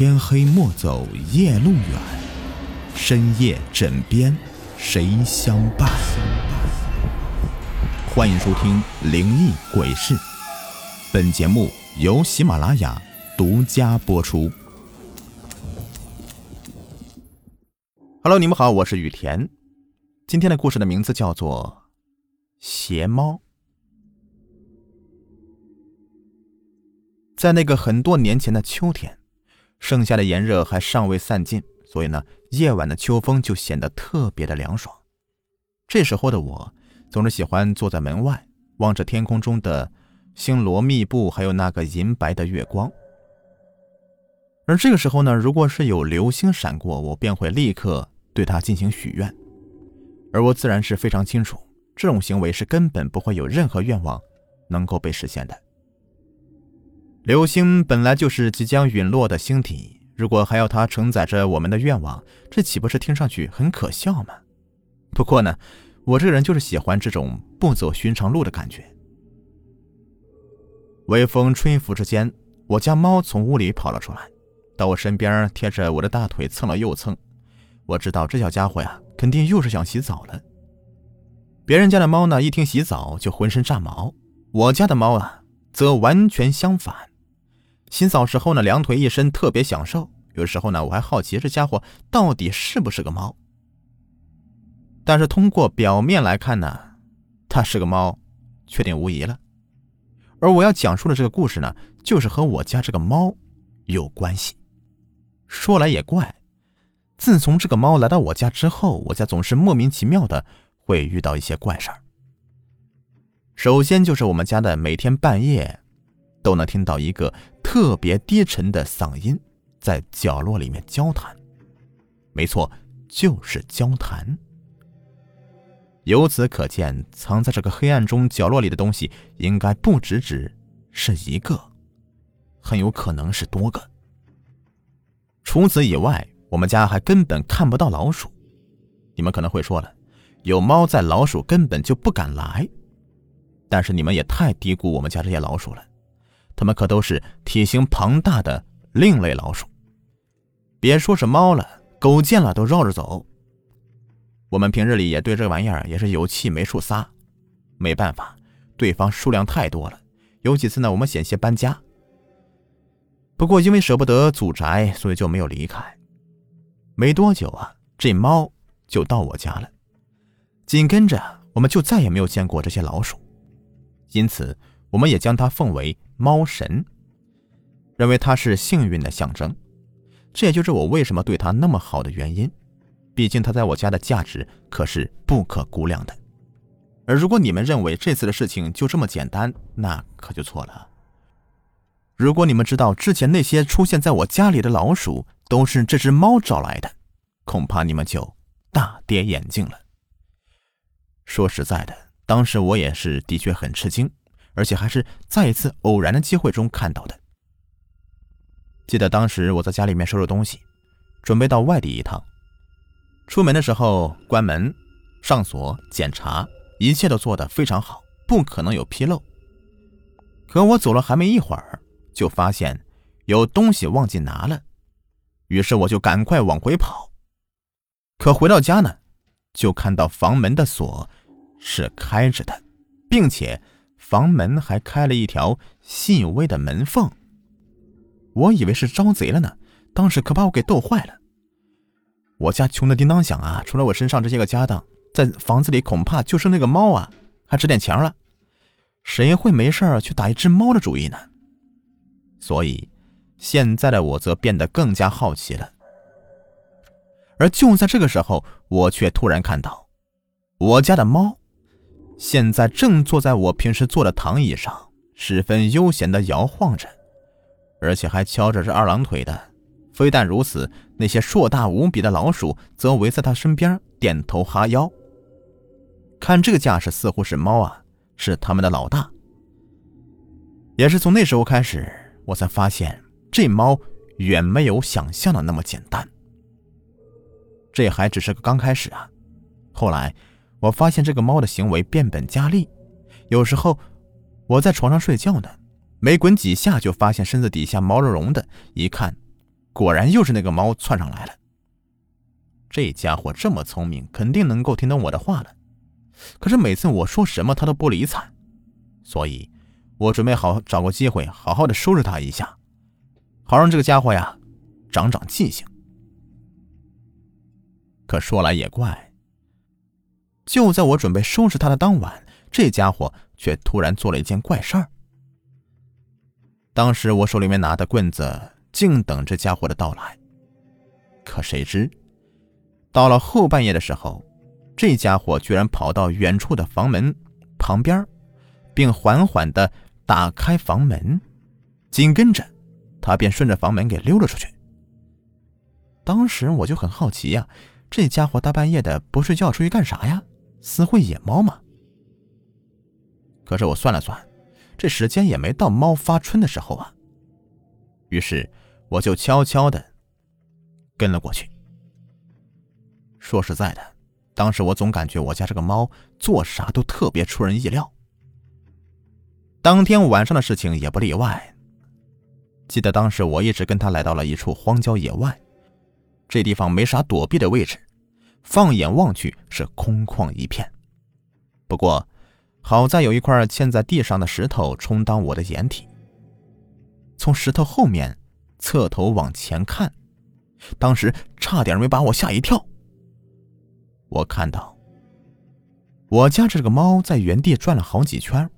天黑莫走夜路远，深夜枕边谁相伴？欢迎收听《灵异鬼事》，本节目由喜马拉雅独家播出。Hello，你们好，我是雨田。今天的故事的名字叫做《邪猫》。在那个很多年前的秋天，盛夏的炎热还尚未散尽，所以呢，夜晚的秋风就显得特别的凉爽。这时候的我，总是喜欢坐在门外，望着天空中的星罗密布，还有那个银白的月光。而这个时候呢，如果是有流星闪过，我便会立刻对它进行许愿。而我自然是非常清楚，这种行为是根本不会有任何愿望能够被实现的。流星本来就是即将陨落的星体，如果还要它承载着我们的愿望，这岂不是听上去很可笑吗？不过呢，我这人就是喜欢这种不走寻常路的感觉。微风吹拂之间，我家猫从屋里跑了出来，到我身边贴着我的大腿蹭了又蹭。我知道这小家伙呀，肯定又是想洗澡了。别人家的猫呢，一听洗澡就浑身炸毛；我家的猫啊，则完全相反。洗澡时候呢，两腿一伸，特别享受。有时候呢，我还好奇这家伙到底是不是个猫。但是通过表面来看呢，它是个猫，确定无疑了。而我要讲述的这个故事呢，就是和我家这个猫有关系。说来也怪，自从这个猫来到我家之后，我家总是莫名其妙的会遇到一些怪事儿。首先就是我们家的每天半夜。都能听到一个特别低沉的嗓音在角落里面交谈，没错，就是交谈。由此可见，藏在这个黑暗中角落里的东西应该不只只是一个，很有可能是多个。除此以外，我们家还根本看不到老鼠。你们可能会说了，有猫在，老鼠根本就不敢来。但是你们也太低估我们家这些老鼠了。它们可都是体型庞大的另类老鼠，别说是猫了，狗见了都绕着走。我们平日里也对这玩意儿也是有气没处撒，没办法，对方数量太多了。有几次呢，我们险些搬家，不过因为舍不得祖宅，所以就没有离开。没多久啊，这猫就到我家了，紧跟着我们就再也没有见过这些老鼠，因此我们也将它奉为。猫神认为它是幸运的象征，这也就是我为什么对它那么好的原因。毕竟它在我家的价值可是不可估量的。而如果你们认为这次的事情就这么简单，那可就错了。如果你们知道之前那些出现在我家里的老鼠都是这只猫找来的，恐怕你们就大跌眼镜了。说实在的，当时我也是的确很吃惊。而且还是在一次偶然的机会中看到的。记得当时我在家里面收拾东西，准备到外地一趟。出门的时候关门、上锁、检查，一切都做得非常好，不可能有纰漏。可我走了还没一会儿，就发现有东西忘记拿了，于是我就赶快往回跑。可回到家呢，就看到房门的锁是开着的，并且。房门还开了一条细微的门缝，我以为是招贼了呢，当时可把我给逗坏了。我家穷的叮当响啊，除了我身上这些个家当，在房子里恐怕就剩那个猫啊，还值点钱了。谁会没事去打一只猫的主意呢？所以，现在的我则变得更加好奇了。而就在这个时候，我却突然看到我家的猫。现在正坐在我平时坐的躺椅上，十分悠闲地摇晃着，而且还敲着这二郎腿的。非但如此，那些硕大无比的老鼠则围在他身边点头哈腰。看这个架势，似乎是猫啊，是他们的老大。也是从那时候开始，我才发现这猫远没有想象的那么简单。这还只是个刚开始啊，后来。我发现这个猫的行为变本加厉，有时候我在床上睡觉呢，没滚几下就发现身子底下毛茸茸的，一看果然又是那个猫窜上来了。这家伙这么聪明，肯定能够听懂我的话了。可是每次我说什么，他都不理睬，所以，我准备好找个机会，好好的收拾他一下，好让这个家伙呀，长长记性。可说来也怪，就在我准备收拾他的当晚，这家伙却突然做了一件怪事儿。当时我手里面拿的棍子，静等这家伙的到来。可谁知，到了后半夜的时候，这家伙居然跑到远处的房门旁边，并缓缓的打开房门，紧跟着，他便顺着房门给溜了出去。当时我就很好奇呀，这家伙大半夜的不睡觉出去干啥呀？私会野猫吗？可是我算了算。这时间也没到猫发春的时候啊，于是我就悄悄的跟了过去。说实在的，当时我总感觉我家这个猫做啥都特别出人意料。当天晚上的事情也不例外。记得当时我一直跟他来到了一处荒郊野外，这地方没啥躲避的位置，放眼望去是空旷一片。不过。好在有一块嵌在地上的石头充当我的掩体。从石头后面侧头往前看，当时差点没把我吓一跳。我看到我家这个猫在原地转了好几圈，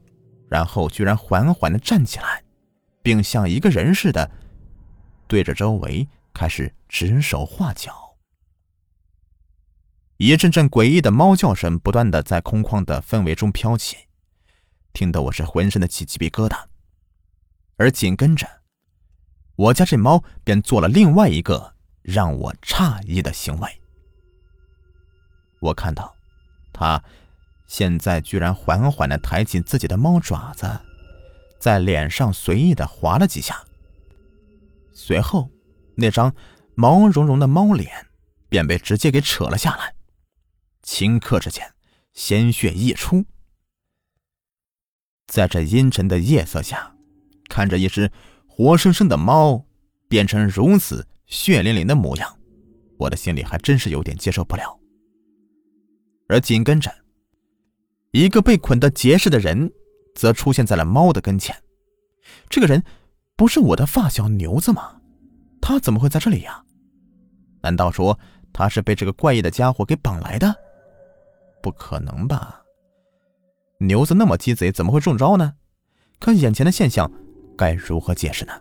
然后居然缓缓的站起来，并像一个人似的，对着周围开始指手画脚。一阵阵诡异的猫叫声不断的在空旷的氛围中飘起，听得我是浑身的起鸡皮疙瘩。而紧跟着，我家这猫便做了另外一个让我诧异的行为。我看到，它现在居然缓缓的抬起自己的猫爪子，在脸上随意的划了几下，随后，那张毛茸茸的猫脸便被直接给扯了下来。顷刻之间，鲜血溢出。在这阴沉的夜色下，看着一只活生生的猫变成如此血淋淋的模样，我的心里还真是有点接受不了。而紧跟着，一个被捆得结实的人则出现在了猫的跟前。这个人不是我的发小牛子吗？他怎么会在这里呀？难道说他是被这个怪异的家伙给绑来的？不可能吧！牛子那么鸡贼，怎么会中招呢？可眼前的现象该如何解释呢？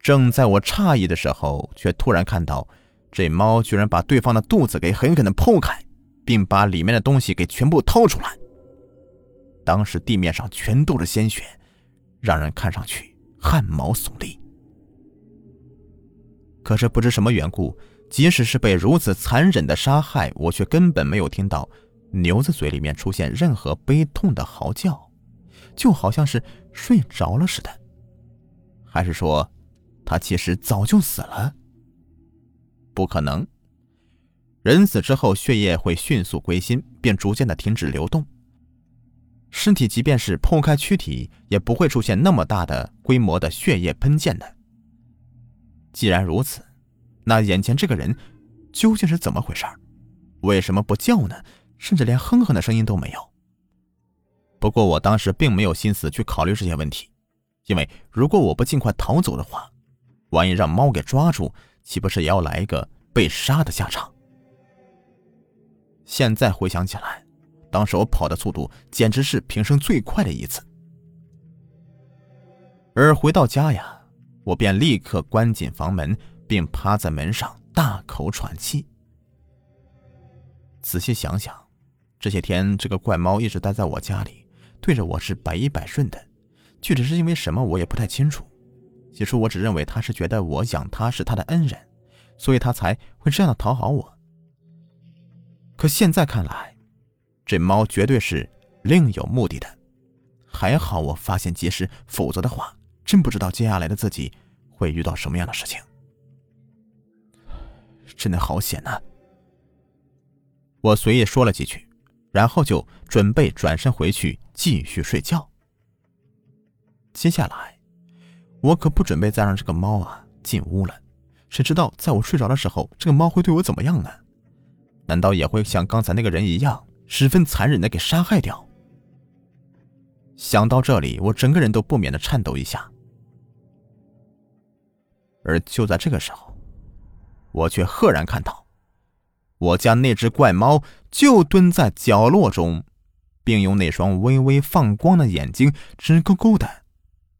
正在我诧异的时候，却突然看到这猫居然把对方的肚子给狠狠的剖开，并把里面的东西给全部掏出来。当时地面上全都是鲜血，让人看上去汗毛耸立。可是不知什么缘故。即使是被如此残忍的杀害，我却根本没有听到牛子嘴里面出现任何悲痛的嚎叫，就好像是睡着了似的。还是说，他其实早就死了？不可能，人死之后血液会迅速归心，并逐渐的停止流动。身体即便是剖开躯体，也不会出现那么大的规模的血液喷溅的。既然如此。那眼前这个人究竟是怎么回事？为什么不叫呢？甚至连哼哼的声音都没有。不过我当时并没有心思去考虑这些问题，因为如果我不尽快逃走的话，万一让猫给抓住，岂不是也要来一个被杀的下场？现在回想起来，当时我跑的速度简直是平生最快的一次。而回到家呀，我便立刻关紧房门。并趴在门上大口喘气。仔细想想，这些天这个怪猫一直待在我家里，对着我是百依百顺的。具体是因为什么，我也不太清楚。起初我只认为它是觉得我养它是它的恩人，所以它才会这样的讨好我。可现在看来，这猫绝对是另有目的的。还好我发现及时，否则的话，真不知道接下来的自己会遇到什么样的事情。真的好险呐！我随意说了几句，然后就准备转身回去继续睡觉。接下来，我可不准备再让这个猫啊进屋了。谁知道在我睡着的时候，这个猫会对我怎么样呢？难道也会像刚才那个人一样，十分残忍的给杀害掉？想到这里，我整个人都不免的颤抖一下。而就在这个时候，我却赫然看到，我家那只怪猫就蹲在角落中，并用那双微微放光的眼睛直勾勾的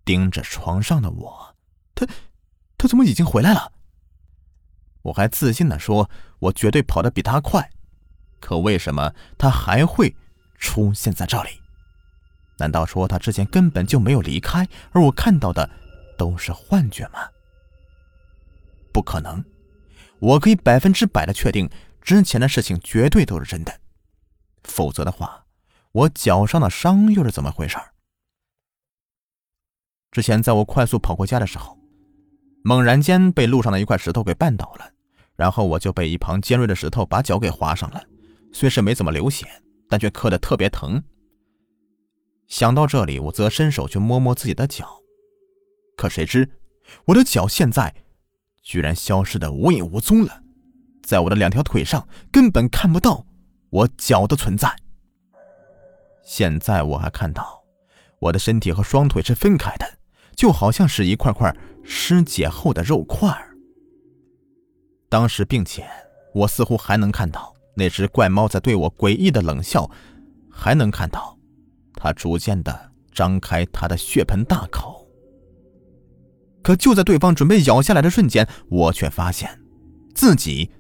盯着床上的我。它，它怎么已经回来了？我还自信的说，我绝对跑得比他快。可为什么他还会出现在这里？难道说他之前根本就没有离开，而我看到的都是幻觉吗？不可能！我可以百分之百的确定，之前的事情绝对都是真的。否则的话，我脚上的伤又是怎么回事？之前在我快速跑回家的时候。猛然间被路上的一块石头给绊倒了，然后我就被一旁尖锐的石头把脚给划伤了。虽是没怎么流血，但却磕得特别疼。想到这里，我则伸手去摸摸自己的脚，可谁知我的脚现在居然消失的无影无踪了，在我的两条腿上根本看不到我脚的存在。现在我还看到我的身体和双腿是分开的。就好像是一块块尸解后的肉块当时，并且我似乎还能看到那只怪猫在对我诡异的冷笑，还能看到它逐渐的张开它的血盆大口。可就在对方准备咬下来的瞬间，我却发现自己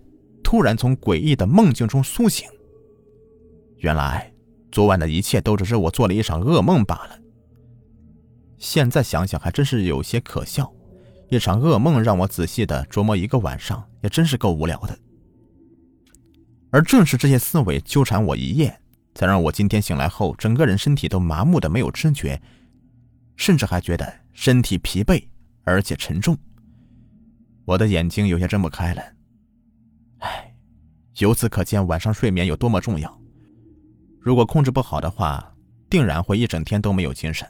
突然从诡异的梦境中苏醒。原来，昨晚的一切都只是我做了一场噩梦罢了。现在想想还真是有些可笑，一场噩梦让我仔细的琢磨一个晚上，也真是够无聊的。而正是这些思维纠缠我一夜，才让我今天醒来后，整个人身体都麻木的没有知觉，甚至还觉得身体疲惫而且沉重。我的眼睛有些睁不开了。唉，由此可见晚上睡眠有多么重要。如果控制不好的话，定然会一整天都没有精神。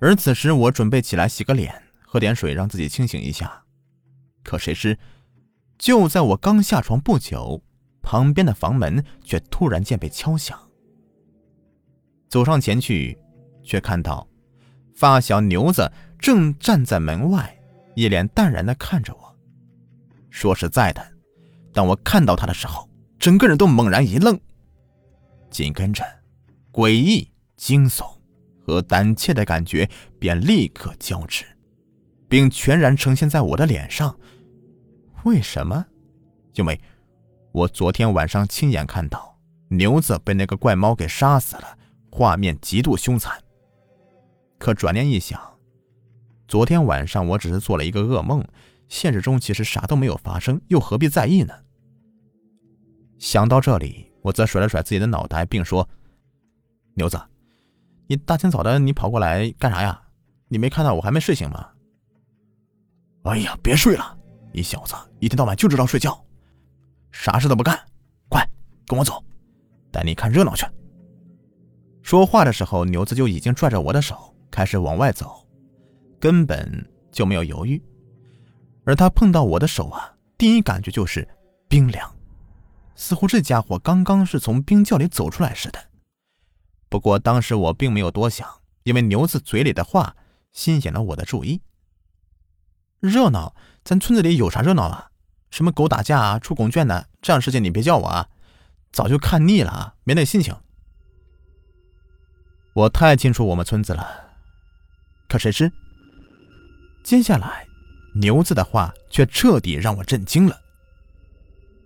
而此时，我准备起来洗个脸，喝点水，让自己清醒一下。可谁知，就在我刚下床不久，旁边的房门却突然间被敲响。走上前去，却看到发小牛子正站在门外，一脸淡然的看着我。说实在的，当我看到他的时候，整个人都猛然一愣，紧跟着，诡异惊悚。和胆怯的感觉便立刻交织，并全然呈现在我的脸上。为什么？因为，我昨天晚上亲眼看到牛子被那个怪猫给杀死了，画面极度凶残。可转念一想，昨天晚上我只是做了一个噩梦，现实中其实啥都没有发生，又何必在意呢？想到这里，我则甩了甩自己的脑袋，并说：“牛子。”你大清早的，你跑过来干啥呀？你没看到我还没睡醒吗？哎呀，别睡了！你小子一天到晚就知道睡觉，啥事都不干，快跟我走，带你看热闹去。说话的时候，牛子就已经拽着我的手开始往外走，根本就没有犹豫。而他碰到我的手啊，第一感觉就是冰凉，似乎这家伙刚刚是从冰窖里走出来似的。不过当时我并没有多想，因为牛子嘴里的话吸引了我的注意。热闹，咱村子里有啥热闹啊？什么狗打架啊、出拱圈的这样事情，你别叫我啊！早就看腻了啊，没那心情。我太清楚我们村子了，可谁知，接下来牛子的话却彻底让我震惊了。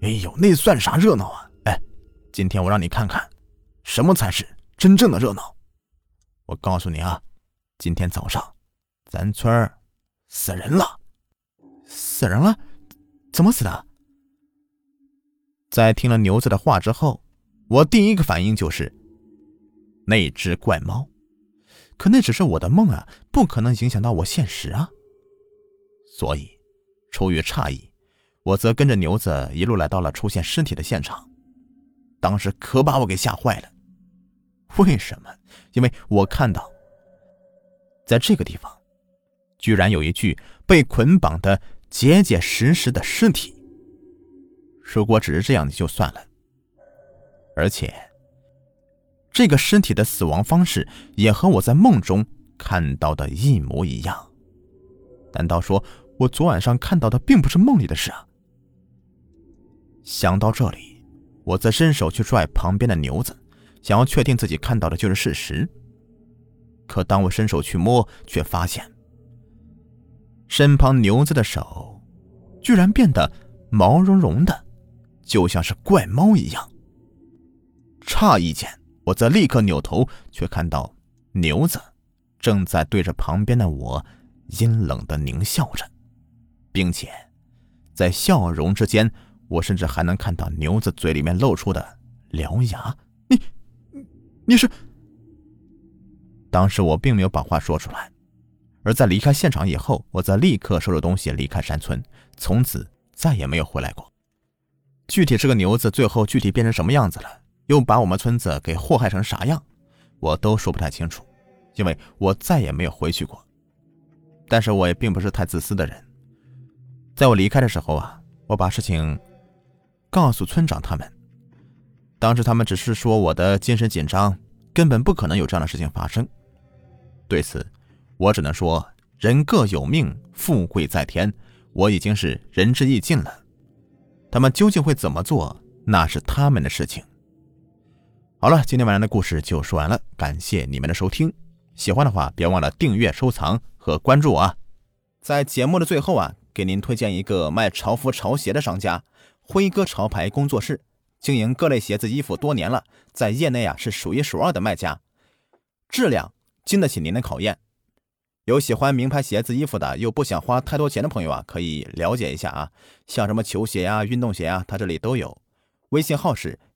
哎呦，那算啥热闹啊？哎，今天我让你看看，什么才是。真正的热闹，我告诉你啊，今天早上，咱村儿死人了，死人了，怎么死的？在听了牛子的话之后，我第一个反应就是那只怪猫，可那只是我的梦啊，不可能影响到我现实啊。所以，出于诧异，我则跟着牛子一路来到了出现尸体的现场，当时可把我给吓坏了。为什么？因为我看到，在这个地方，居然有一具被捆绑的结结实实的尸体。如果只是这样就算了，而且这个尸体的死亡方式也和我在梦中看到的一模一样。难道说我昨晚上看到的并不是梦里的事啊？想到这里，我则伸手去拽旁边的牛子，想要确定自己看到的就是事实。可当我伸手去摸，却发现身旁牛子的手居然变得毛茸茸的，就像是怪猫一样。诧异间，我则立刻扭头，却看到牛子正在对着旁边的我阴冷的狞笑着，并且在笑容之间。我甚至还能看到牛子嘴里面露出的獠牙。你，你是？当时我并没有把话说出来，而在离开现场以后，我则立刻收拾东西离开山村，从此再也没有回来过。具体这个牛子最后具体变成什么样子了，又把我们村子给祸害成啥样，我都说不太清楚，因为我再也没有回去过。但是我也并不是太自私的人，在我离开的时候啊，我把事情。告诉村长他们，当时他们只是说我的精神紧张，根本不可能有这样的事情发生。对此，我只能说人各有命，富贵在天，我已经是仁至义尽了。他们究竟会怎么做，那是他们的事情。好了，今天晚上的故事就说完了，感谢你们的收听。喜欢的话，别忘了订阅、收藏和关注啊！在节目的最后啊，给您推荐一个卖潮服、潮鞋的商家。辉哥潮牌工作室经营各类鞋子衣服多年了，在业内啊是数一数二的卖家，质量经得起您的考验。有喜欢名牌鞋子衣服的，又不想花太多钱的朋友啊，可以了解一下啊。像什么球鞋啊、运动鞋啊，他这里都有。微信号是